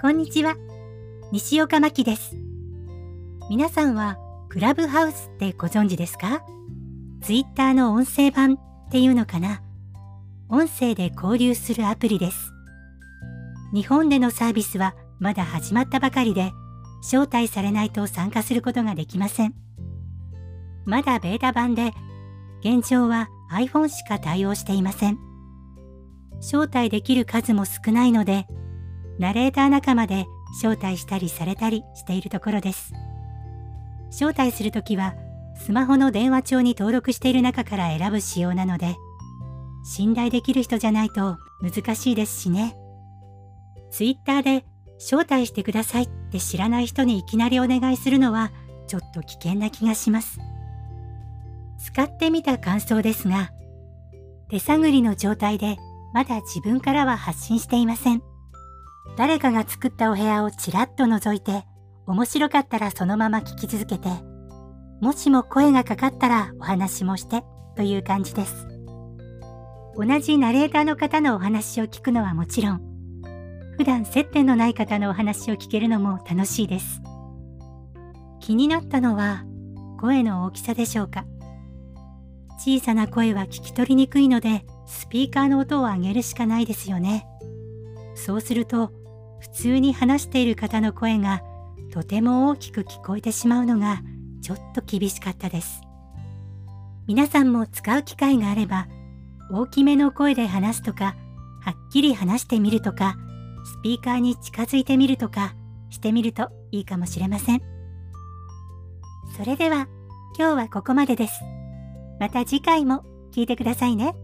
こんにちは。西岡真希です。皆さんはクラブハウスってご存知ですか？ツイッターの音声版っていうのかな？音声で交流するアプリです。日本でのサービスはまだ始まったばかりで、招待されないと参加することができません。まだベータ版で、現状は iPhone しか対応していません。招待できる数も少ないので、ナレーター仲間で招待したりされたりしているところです。招待するときは、スマホの電話帳に登録している中から選ぶ仕様なので、信頼できる人じゃないと難しいですしね。ツイッターで招待してくださいって知らない人にいきなりお願いするのはちょっと危険な気がします。使ってみた感想ですが、手探りの状態でまだ自分からは発信していません。誰かが作ったお部屋をちらっと覗いて、面白かったらそのまま聞き続けて、もしも声がかかったらお話もしてという感じです。同じナレーターの方のお話を聞くのはもちろん、普段接点のない方のお話を聞けるのも楽しいです。気になったのは声の大きさでしょうか。小さな声は聞き取りにくいので、スピーカーの音を上げるしかないですよね。そうすると、普通に話している方の声がとても大きく聞こえてしまうのがちょっと厳しかったです。皆さんも使う機会があれば、大きめの声で話すとか、はっきり話してみるとか、スピーカーに近づいてみるとかしてみるといいかもしれません。それでは今日はここまでです。また次回も聞いてくださいね。